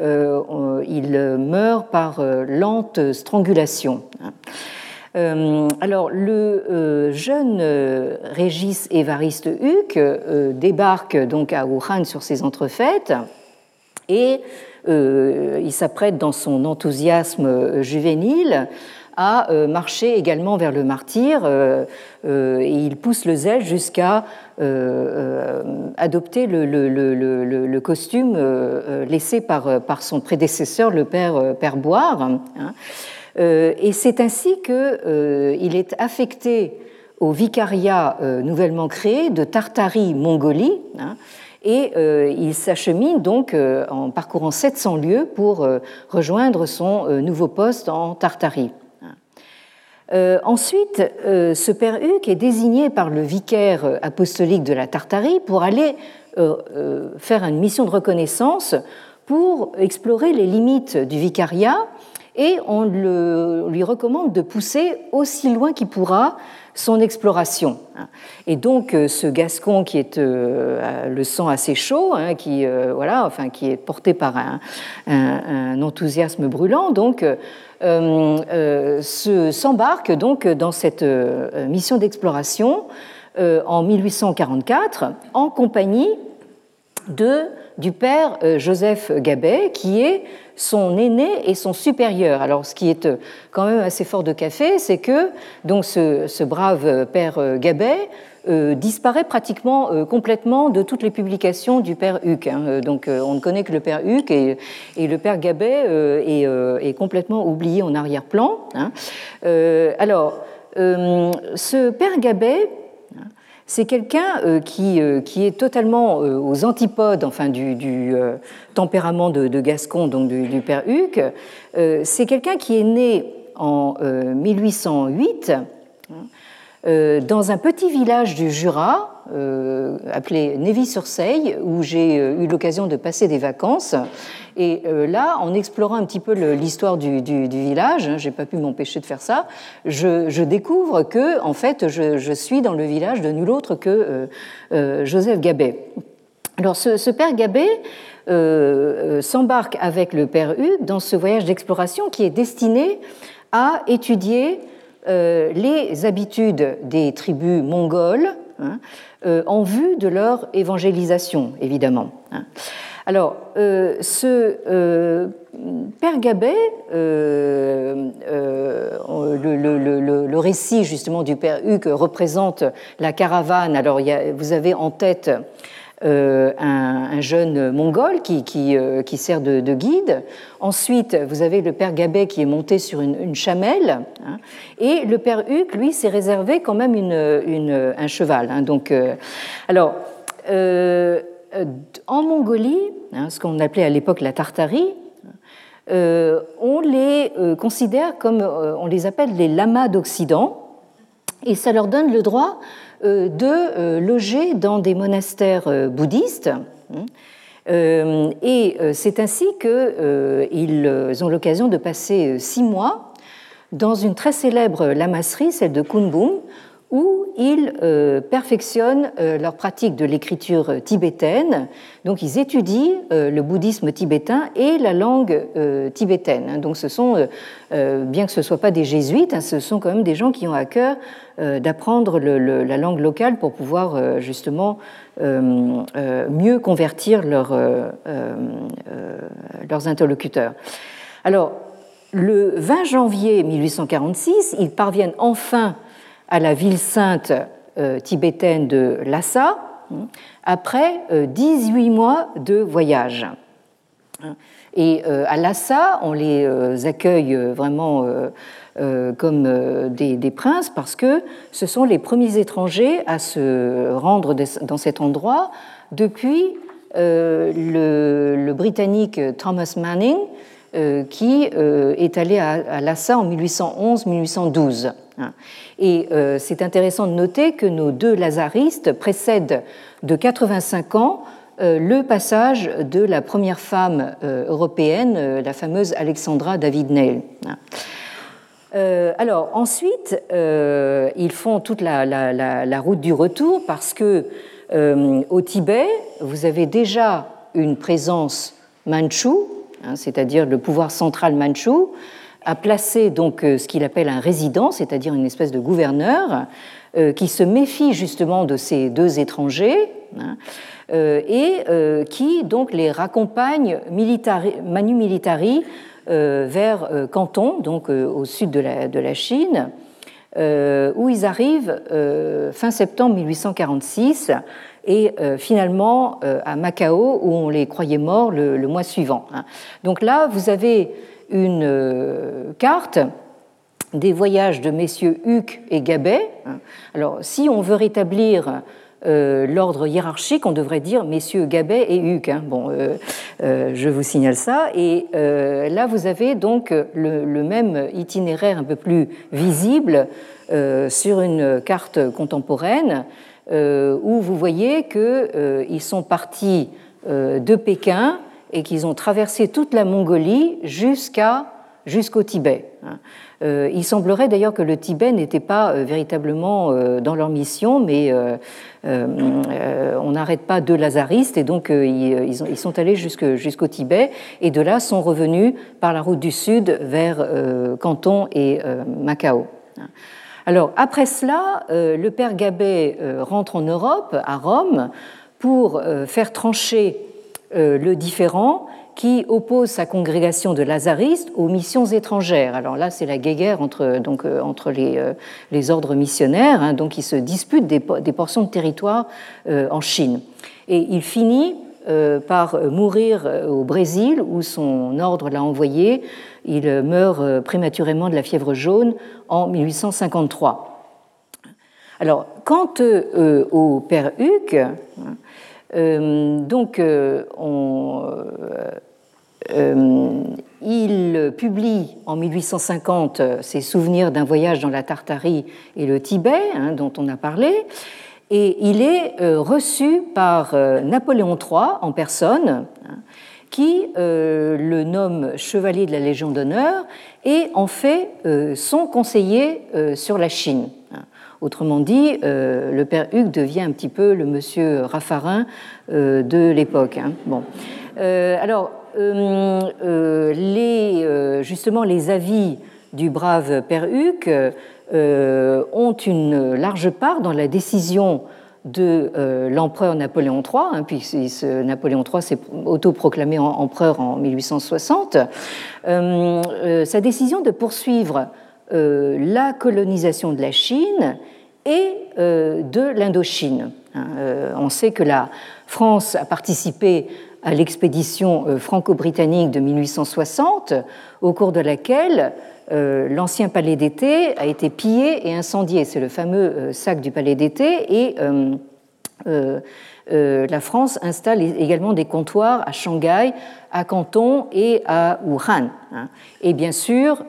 il meurt par lente strangulation. alors, le jeune Régis Évariste Huc débarque donc à Wuhan sur ses entrefaites et euh, il s'apprête dans son enthousiasme euh, juvénile à euh, marcher également vers le martyr et il pousse le zèle jusqu'à adopter le, costume laissé par, son prédécesseur, le père, père Boire. Hein. et c'est ainsi qu'il est affecté au vicariat nouvellement créé de Tartarie-Mongolie. Hein, et euh, il s'achemine donc euh, en parcourant 700 lieues pour euh, rejoindre son nouveau poste en Tartarie. Ensuite, ce père Huc est désigné par le vicaire apostolique de la Tartarie pour aller faire une mission de reconnaissance pour explorer les limites du vicariat et on lui recommande de pousser aussi loin qu'il pourra son exploration. Et donc euh, ce Gascon qui est euh, le sang assez chaud, hein, qui euh, voilà, enfin qui est porté par un, enthousiasme brûlant, donc s'embarque donc dans cette mission d'exploration en 1844 en compagnie de du père Joseph Gabet, qui est son aîné et son supérieur. Alors, ce qui est euh, quand même assez fort de café, c'est que donc ce, brave père euh, Gabet euh, disparaît pratiquement complètement de toutes les publications du père Huc. Hein. Donc, on ne connaît que le père Huc et, le père Gabet est, complètement oublié en arrière-plan. Hein. alors, ce père Gabet c'est quelqu'un euh, qui, euh, qui, est totalement euh, aux antipodes enfin, du, tempérament de, Gascon, donc du, père Huc. C'est quelqu'un qui est né en 1808 dans un petit village du Jura, appelé Névis-sur-Seille, où j'ai eu l'occasion de passer des vacances. Et là, en explorant un petit peu l'histoire du, village, hein, j'ai pas pu m'empêcher de faire ça, je, découvre que, en fait, je, suis dans le village de nul autre que Joseph Gabet. Alors, ce, ce père Gabet, euh, euh, s'embarque avec le père Hugues dans ce voyage d'exploration qui est destiné à étudier euh, les habitudes des tribus mongoles hein, en vue de leur évangélisation, évidemment. Hein. Alors, ce Père Gabet, le, récit justement du Père Hugues représente la caravane. Alors, vous avez en tête euh, un, jeune mongol qui, qui, euh, qui sert de, guide. Ensuite, vous avez le père Gabet qui est monté sur une, chamelle. Hein. et le père Huc, lui, s'est réservé quand même une, un cheval. Hein. donc, euh, alors, en Mongolie, hein, ce qu'on appelait à l'époque la Tartarie, on les considère comme, on les appelle les lamas d'Occident, et ça leur donne le droit de euh, loger dans des monastères euh, bouddhistes. Hein. Et c'est ainsi qu'ils ont l'occasion de passer six mois dans une très célèbre lamasserie, celle de Kunbum, où ils euh, perfectionnent euh, leur pratique de l'écriture tibétaine. Donc ils étudient euh, le bouddhisme tibétain et la langue tibétaine. Donc ce sont, bien que ce ne soient pas des jésuites, hein, ce sont quand même des gens qui ont à cœur d'apprendre la langue locale pour pouvoir justement mieux convertir leurs interlocuteurs. Alors, le 20 janvier 1846, ils parviennent enfin à la ville sainte euh, tibétaine de Lhasa hein, après 18 euh, mois de voyage. Et euh, à Lhasa, on les accueille vraiment comme des, princes parce que ce sont les premiers étrangers à se rendre dans cet endroit depuis le, Britannique Thomas Manning qui est allé à Lhasa en 1811-1812. Hein. Et euh, c'est intéressant de noter que nos deux lazaristes précèdent de 85 ans euh, le passage de la première femme euh, européenne, la fameuse Alexandra David Neil. Hein. alors ensuite, ils font toute la, route du retour parce que au Tibet, vous avez déjà une présence manchoue, hein, c'est-à-dire le pouvoir central manchou, a placé donc euh, ce qu'il appelle un résident, c'est-à-dire une espèce de gouverneur, euh, qui se méfie justement de ces deux étrangers hein, euh, et qui donc les raccompagne manu militari vers Canton, donc au sud de la, Chine, où ils arrivent fin septembre 1846 et finalement à Macao où on les croyait morts le, mois suivant. Hein. Donc là, vous avez une euh, carte des voyages de messieurs Huc et Gabet. Alors, si on veut rétablir euh, l'ordre hiérarchique, on devrait dire messieurs Gabet et Huc. Hein. Bon, euh, je vous signale ça. Et là, vous avez donc le, même itinéraire un peu plus visible sur une carte contemporaine, où vous voyez qu'ils sont partis de Pékin et qu'ils ont traversé toute la Mongolie jusqu'à jusqu'au Tibet. Hein. Euh, il semblerait d'ailleurs que le Tibet n'était pas euh, véritablement euh, dans leur mission, mais on n'arrête pas deux lazaristes et donc ils, sont allés jusqu'au Tibet et de là sont revenus par la route du sud vers Canton et Macao. Alors après cela, le père Gabet rentre en Europe, à Rome, pour faire trancher le différent qui oppose sa congrégation de lazaristes aux missions étrangères. Alors là, c'est la guéguerre entre, donc, euh, entre les, euh, les, ordres missionnaires, hein, donc ils se disputent des, portions de territoire en Chine. Et il finit par mourir au Brésil, où son ordre l'a envoyé. Il meurt prématurément de la fièvre jaune en 1853. Alors, quant au père Huc, euh, donc, euh, il publie en 1850 ses souvenirs d'un voyage dans la Tartarie et le Tibet, hein, dont on a parlé, et il est reçu par Napoléon III en personne, hein, qui le nomme chevalier de la Légion d'honneur et en fait son conseiller sur la Chine. Autrement dit, euh, le père Hugues devient un petit peu le monsieur Raffarin euh, de l'époque. Hein. Bon. Euh, alors, les, justement, les avis du brave père Hugues ont une large part dans la décision de l'empereur Napoléon III, hein, puisque Napoléon III s'est autoproclamé empereur en 1860, sa décision de poursuivre la colonisation de la Chine et euh, de l'Indochine. Hein, euh, on sait que la France a participé à l'expédition euh, franco-britannique de 1860, au cours de laquelle l'ancien palais d'été a été pillé et incendié. C'est le fameux sac du palais d'été et la France installe également des comptoirs à Shanghai, à Canton et à Wuhan. Hein, et bien sûr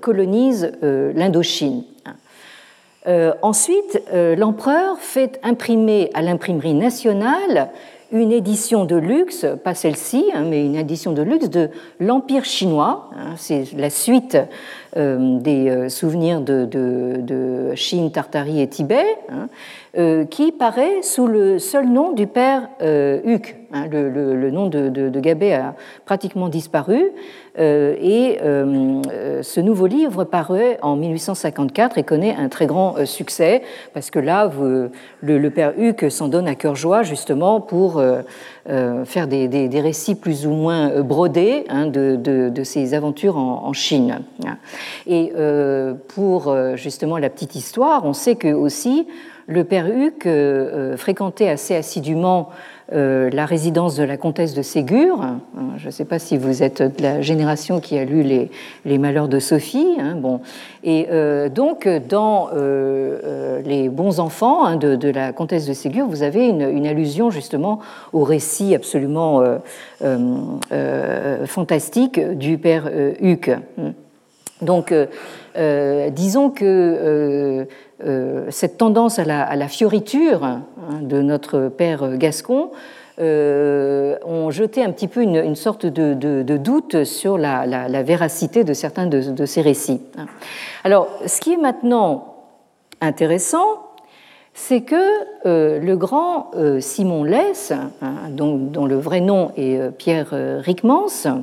colonise l'Indochine. Euh, ensuite, euh, l'empereur fait imprimer à l'imprimerie nationale une édition de luxe, pas celle-ci, hein, mais une édition de luxe de l'Empire chinois. Hein, c'est la suite euh, des souvenirs de, Chine, Tartarie et Tibet, hein, qui paraît sous le seul nom du père Huc. Le, nom de, Gabet a pratiquement disparu. Euh, et euh, euh, ce nouveau livre paraît en 1854 et connaît un très grand succès, parce que là, le, père Huc s'en donne à cœur joie justement pour faire des, récits plus ou moins brodés hein, de, ses aventures en, Chine. Et pour justement la petite histoire, on sait que aussi le père Huc fréquentait assez assidûment euh, la résidence de la comtesse de Ségur. Je ne sais pas si vous êtes de la génération qui a lu Les, Malheurs de Sophie. Hein, bon. Et euh, donc, dans euh, Les bons enfants hein, de, la comtesse de Ségur, vous avez une, allusion justement au récit absolument fantastique du père Huc. Donc, disons que cette tendance à la, fioriture hein, de notre père Gascon euh, ont jeté un petit peu une, sorte de, doute sur la, véracité de certains de, ces récits. Alors, ce qui est maintenant intéressant, c'est que euh, le grand Simon Less, hein, dont, le vrai nom est Pierre Rickmans,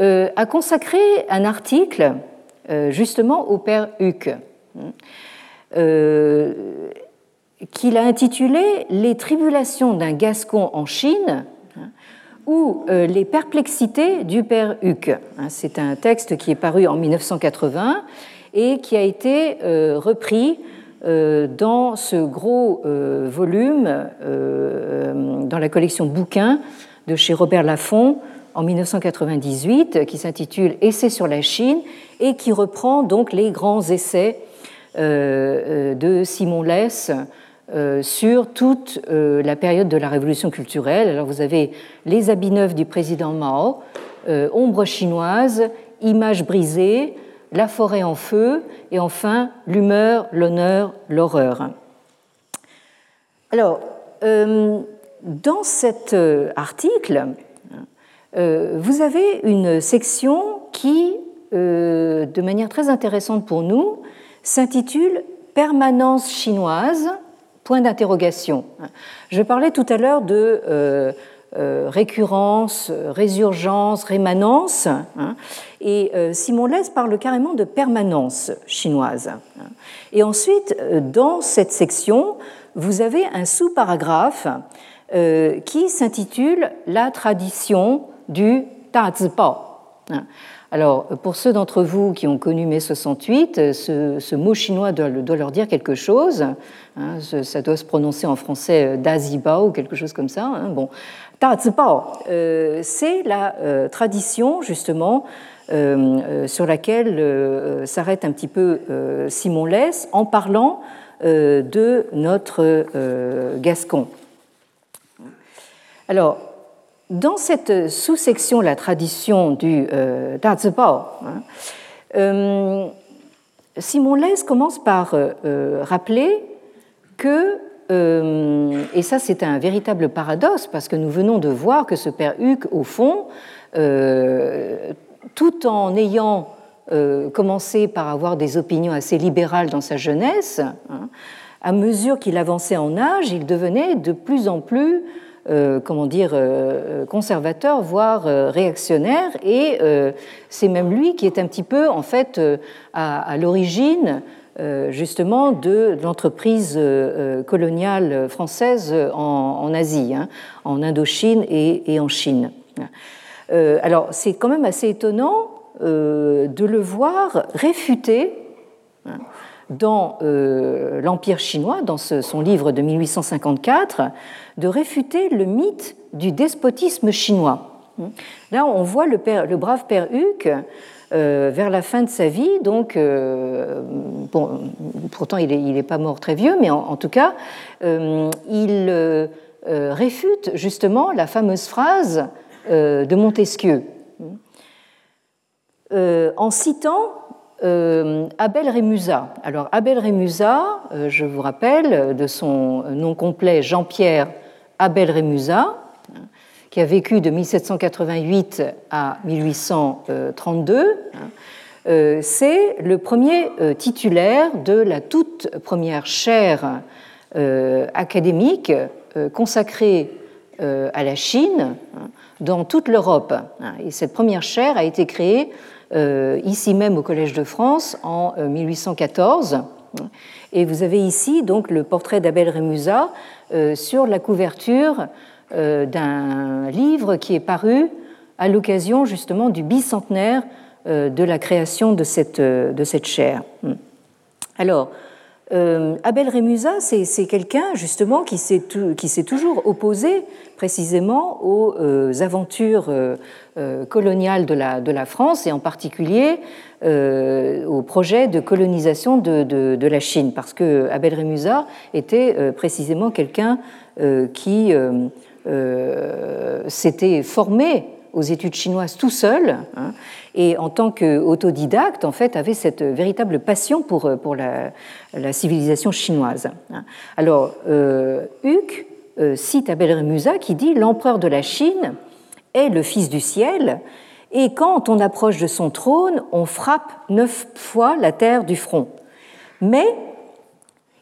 a consacré un article justement au père Huc. Euh, qu'il a intitulé Les tribulations d'un Gascon en Chine hein, ou euh, les perplexités du père Huc. Hein, c'est un texte qui est paru en 1980 et qui a été euh, repris dans ce gros volume dans la collection bouquins de chez Robert Laffont en 1998 qui s'intitule Essai sur la Chine et qui reprend donc les grands essais de Simon Less euh, sur toute la période de la révolution culturelle. Alors vous avez les habits neufs du président Mao, ombre chinoise, images brisées, la forêt en feu et enfin l'humeur, l'honneur, l'horreur. Alors, dans cet article, vous avez une section qui, de manière très intéressante pour nous, s'intitule Permanence chinoise Point d'interrogation. Je parlais tout à l'heure de euh, euh, récurrence, résurgence, rémanence, hein, et euh, Simon Lès parle carrément de permanence chinoise. Et ensuite, dans cette section, vous avez un sous-paragraphe qui s'intitule La tradition du Ta hein. Alors, pour ceux d'entre vous qui ont connu mai 68, ce, mot chinois doit, leur dire quelque chose. Hein, ça doit se prononcer en français euh, dazibao ou quelque chose comme ça. Hein, bon, euh, c'est la euh, tradition justement sur laquelle s'arrête un petit peu Simon Less en parlant de notre Gascon. Alors, dans cette sous-section, la tradition du euh, hein, euh, Simon Lès commence par euh, rappeler que, et ça c'est un véritable paradoxe, parce que nous venons de voir que ce père Huc, au fond, tout en ayant commencé par avoir des opinions assez libérales dans sa jeunesse, hein, à mesure qu'il avançait en âge, il devenait de plus en plus euh, comment dire, euh, conservateur, voire euh, réactionnaire, et c'est même lui qui est un petit peu, en fait, à, l'origine justement de l'entreprise coloniale française en, Asie, hein, en Indochine et, en Chine. alors c'est quand même assez étonnant de le voir réfuter dans l'Empire chinois, dans son livre de 1854, de réfuter le mythe du despotisme chinois. Là, on voit le, brave père Huc euh, vers la fin de sa vie, donc, euh, bon, pourtant il n'est est pas mort très vieux, mais en, tout cas, euh, il réfute justement la fameuse phrase de Montesquieu, en citant Abel Rémusat. Alors, Abel Rémusat, je vous rappelle, de son nom complet Jean-Pierre Abel Rémusat, qui a vécu de 1788 à 1832. Euh, c'est le premier euh, titulaire de la toute première chaire euh, académique consacrée à la Chine dans toute l'Europe. Et cette première chaire a été créée ici même au Collège de France en 1814. Et vous avez ici donc le portrait d'Abel Rémusat euh, sur la couverture euh, d'un livre qui est paru à l'occasion justement du bicentenaire euh, de la création de cette, de cette chaire. Hmm. Alors, Abel Rémusat, c'est quelqu'un justement qui s'est toujours opposé précisément aux aventures coloniales de la, France et en particulier euh, au projet de colonisation de, la Chine, parce que Abel était euh, précisément quelqu'un euh, qui s'était formé aux études chinoises tout seul, hein, et en tant qu'autodidacte, en fait, avait cette véritable passion pour, pour la, civilisation chinoise. Hein. Alors, Huc cite Abel Rémusat qui dit L'empereur de la Chine est le fils du ciel et quand on approche de son trône, on frappe neuf fois la terre du front. Mais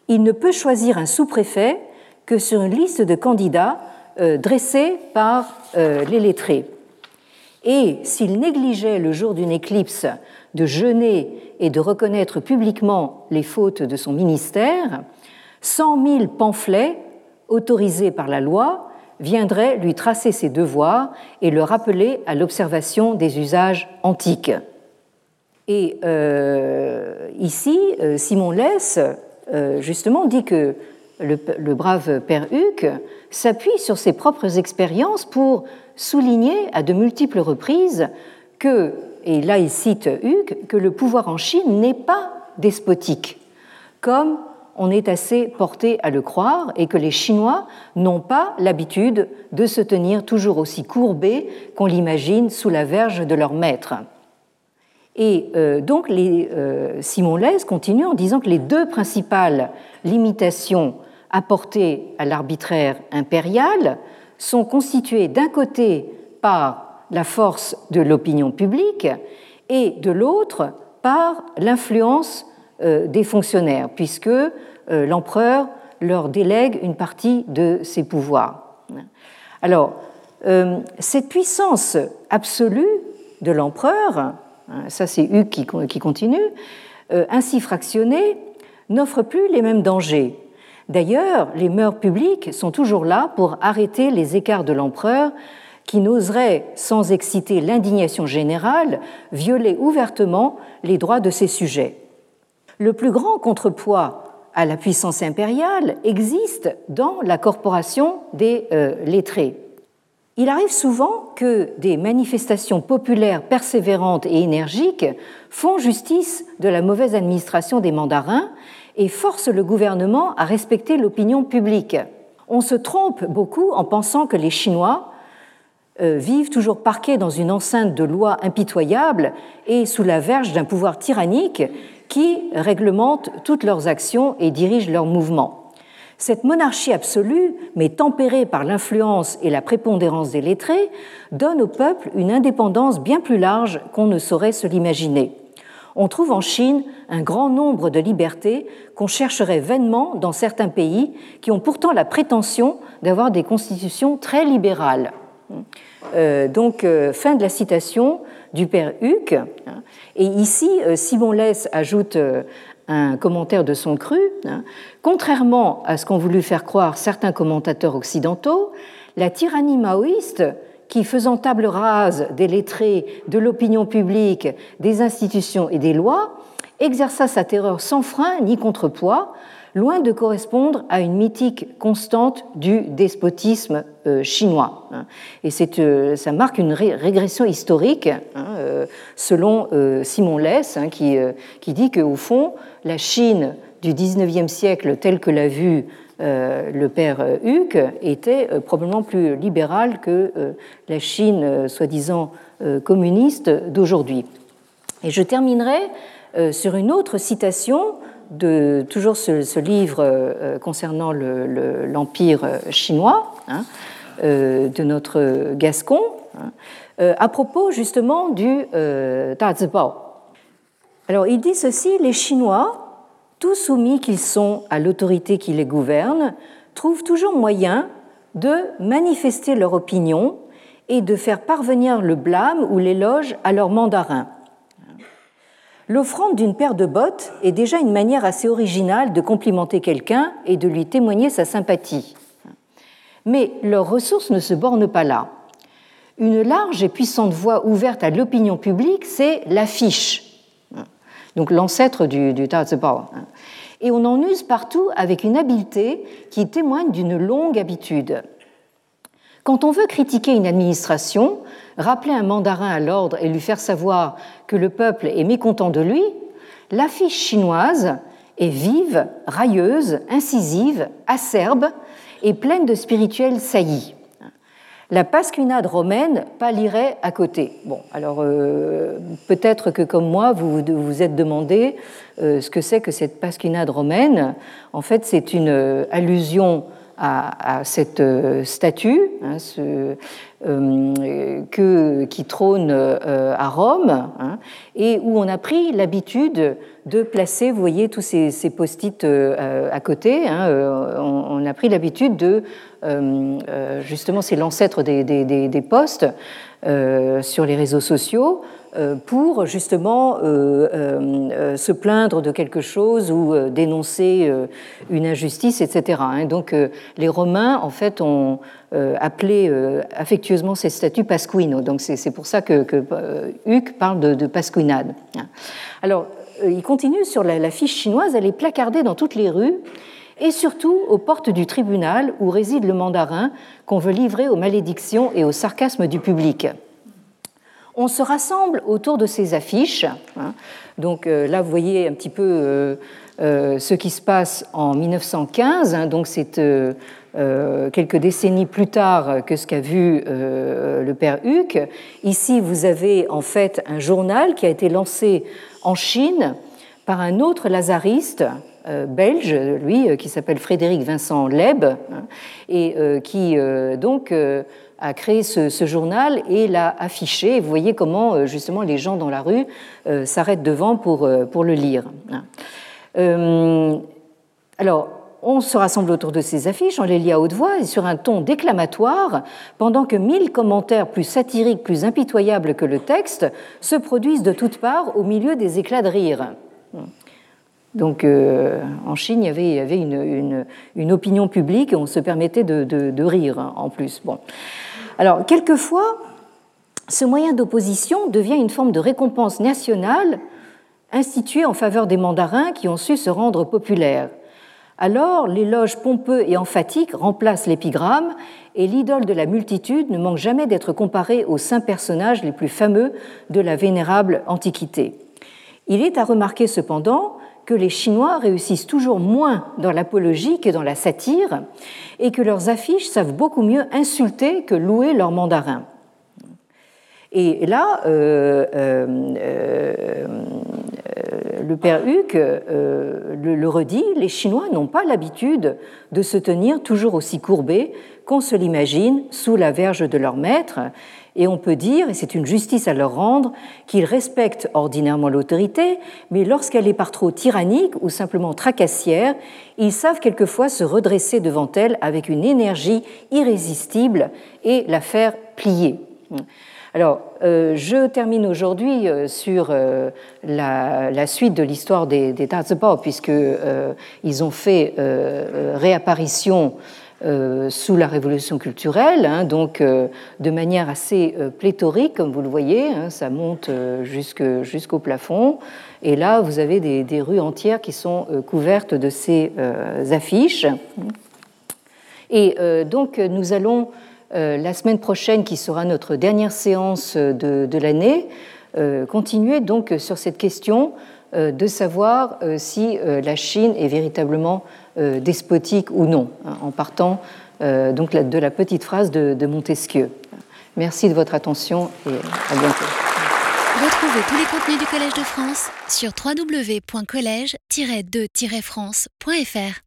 il ne peut choisir un sous-préfet que sur une liste de candidats euh, dressée par euh, les lettrés. Et s'il négligeait le jour d'une éclipse de jeûner et de reconnaître publiquement les fautes de son ministère, cent mille pamphlets autorisés par la loi viendrait lui tracer ses devoirs et le rappeler à l'observation des usages antiques. Et euh, ici, euh, Simon Less, euh, justement, dit que le, brave père Huc s'appuie sur ses propres expériences pour souligner à de multiples reprises que, et là il cite Huc, que le pouvoir en Chine n'est pas despotique, comme on est assez porté à le croire et que les Chinois n'ont pas l'habitude de se tenir toujours aussi courbés qu'on l'imagine sous la verge de leur maître. Et euh, donc euh, Simon Lès continue en disant que les deux principales limitations apportées à l'arbitraire impérial sont constituées d'un côté par la force de l'opinion publique et de l'autre par l'influence euh, des fonctionnaires, puisque l'empereur leur délègue une partie de ses pouvoirs. Alors, cette puissance absolue de l'empereur, ça c'est Hugues qui continue, ainsi fractionnée, n'offre plus les mêmes dangers. D'ailleurs, les mœurs publiques sont toujours là pour arrêter les écarts de l'empereur qui n'oserait, sans exciter l'indignation générale, violer ouvertement les droits de ses sujets. Le plus grand contrepoids à la puissance impériale existe dans la corporation des euh, lettrés. Il arrive souvent que des manifestations populaires persévérantes et énergiques font justice de la mauvaise administration des mandarins et forcent le gouvernement à respecter l'opinion publique. On se trompe beaucoup en pensant que les Chinois euh, vivent toujours parqués dans une enceinte de lois impitoyables et sous la verge d'un pouvoir tyrannique qui réglemente toutes leurs actions et dirige leurs mouvements. Cette monarchie absolue, mais tempérée par l'influence et la prépondérance des lettrés, donne au peuple une indépendance bien plus large qu'on ne saurait se l'imaginer. On trouve en Chine un grand nombre de libertés qu'on chercherait vainement dans certains pays qui ont pourtant la prétention d'avoir des constitutions très libérales. Euh, donc, euh, fin de la citation du père Huc. Et ici, euh, Simon Less ajoute un commentaire de son cru. Contrairement à ce qu'ont voulu faire croire certains commentateurs occidentaux, la tyrannie maoïste, qui, faisant table rase des lettrés, de l'opinion publique, des institutions et des lois, exerça sa terreur sans frein ni contrepoids, loin de correspondre à une mythique constante du despotisme euh, chinois. Hein. Et euh, ça marque une régression historique, hein, euh, selon Simon Less, hein, qui, qui dit qu'au fond, la Chine du XIXe siècle, telle que l'a vue le père Huck, était probablement plus libérale que la Chine soi-disant communiste d'aujourd'hui. Et je terminerai sur une autre citation de toujours ce, livre euh, concernant l'Empire chinois hein, euh, de notre Gascon, hein, euh, à propos justement du Dazibao. Alors il dit ceci, les Chinois, tout soumis qu'ils sont à l'autorité qui les gouverne, trouvent toujours moyen de manifester leur opinion et de faire parvenir le blâme ou l'éloge à leurs mandarins L'offrande d'une paire de bottes est déjà une manière assez originale de complimenter quelqu'un et de lui témoigner sa sympathie. Mais leurs ressources ne se bornent pas là. Une large et puissante voie ouverte à l'opinion publique, c'est l'affiche, donc l'ancêtre du, du Et on en use partout avec une habileté qui témoigne d'une longue habitude. Quand on veut critiquer une administration, rappeler un mandarin à l'ordre et lui faire savoir que le peuple est mécontent de lui, l'affiche chinoise est vive, railleuse, incisive, acerbe et pleine de spirituels saillies. La pasquinade romaine pâlirait à côté. Bon, alors euh, peut-être que comme moi, vous vous êtes demandé euh, ce que c'est que cette pasquinade romaine. En fait, c'est une euh, allusion à, cette euh, statue hein, euh, que, qui trône euh, à Rome hein, et où on a pris l'habitude de placer, vous voyez, tous ces, post-it à côté. Hein, on, a pris l'habitude de, justement, c'est l'ancêtre des, des, des, postes sur les réseaux sociaux, pour justement euh, euh, se plaindre de quelque chose ou dénoncer une injustice, etc. Hein. Donc les Romains, en fait, ont appelé affectueusement ces statues pasquino. Donc c'est pour ça que, que Huc parle de, de pasquinade. Hein. Alors, il continue sur la, la fiche chinoise, elle est placardée dans toutes les rues et surtout aux portes du tribunal où réside le mandarin qu'on veut livrer aux malédictions et au sarcasme du public on se rassemble autour de ces affiches. Hein. Donc euh, là, vous voyez un petit peu euh, euh, ce qui se passe en 1915. Hein. donc c'est quelques décennies plus tard que ce qu'a vu le père Huck. Ici, vous avez en fait un journal qui a été lancé en Chine par un autre lazariste belge, lui, qui s'appelle Frédéric Vincent Leb, hein, et qui donc a créé ce, journal et l'a affiché. Vous voyez comment euh, justement les gens dans la rue euh, s'arrêtent devant pour, euh, pour le lire. alors, on se rassemble autour de ces affiches, on les lit à haute voix et sur un ton déclamatoire, pendant que mille commentaires plus satiriques, plus impitoyables que le texte se produisent de toutes parts au milieu des éclats de rire. Donc en Chine, il y avait, une, opinion publique et on se permettait de, de, rire hein, en plus. Bon. Alors, quelquefois, ce moyen d'opposition devient une forme de récompense nationale instituée en faveur des mandarins qui ont su se rendre populaires. Alors, l'éloge pompeux et emphatique remplace l'épigramme et l'idole de la multitude ne manque jamais d'être comparée aux saints personnages les plus fameux de la vénérable Antiquité. Il est à remarquer cependant que les Chinois réussissent toujours moins dans l'apologie que dans la satire, et que leurs affiches savent beaucoup mieux insulter que louer leurs mandarins. Et là, le père Huc le, redit, les Chinois n'ont pas l'habitude de se tenir toujours aussi courbés qu'on se l'imagine sous la verge de leur maître, et on peut dire, et c'est une justice à leur rendre, qu'ils respectent ordinairement l'autorité, mais lorsqu'elle est par trop tyrannique ou simplement tracassière, ils savent quelquefois se redresser devant elle avec une énergie irrésistible et la faire plier. Alors, euh, je termine aujourd'hui euh, sur euh, la, suite de l'histoire des, des puisqu'ils ont fait réapparition euh, sous la révolution culturelle, hein, donc euh, de manière assez euh, pléthorique, comme vous le voyez, hein, ça monte jusqu'au plafond. Et là, vous avez des, rues entières qui sont couvertes de ces affiches. Et donc, nous allons, la semaine prochaine, qui sera notre dernière séance de, de l'année, continuer donc sur cette question de savoir si la Chine est véritablement euh, despotique ou non, hein, en partant euh, donc de la petite phrase de, Montesquieu. Merci de votre attention et à bientôt. Retrouvez tous les contenus du Collège de France sur www.colège-2-france.fr.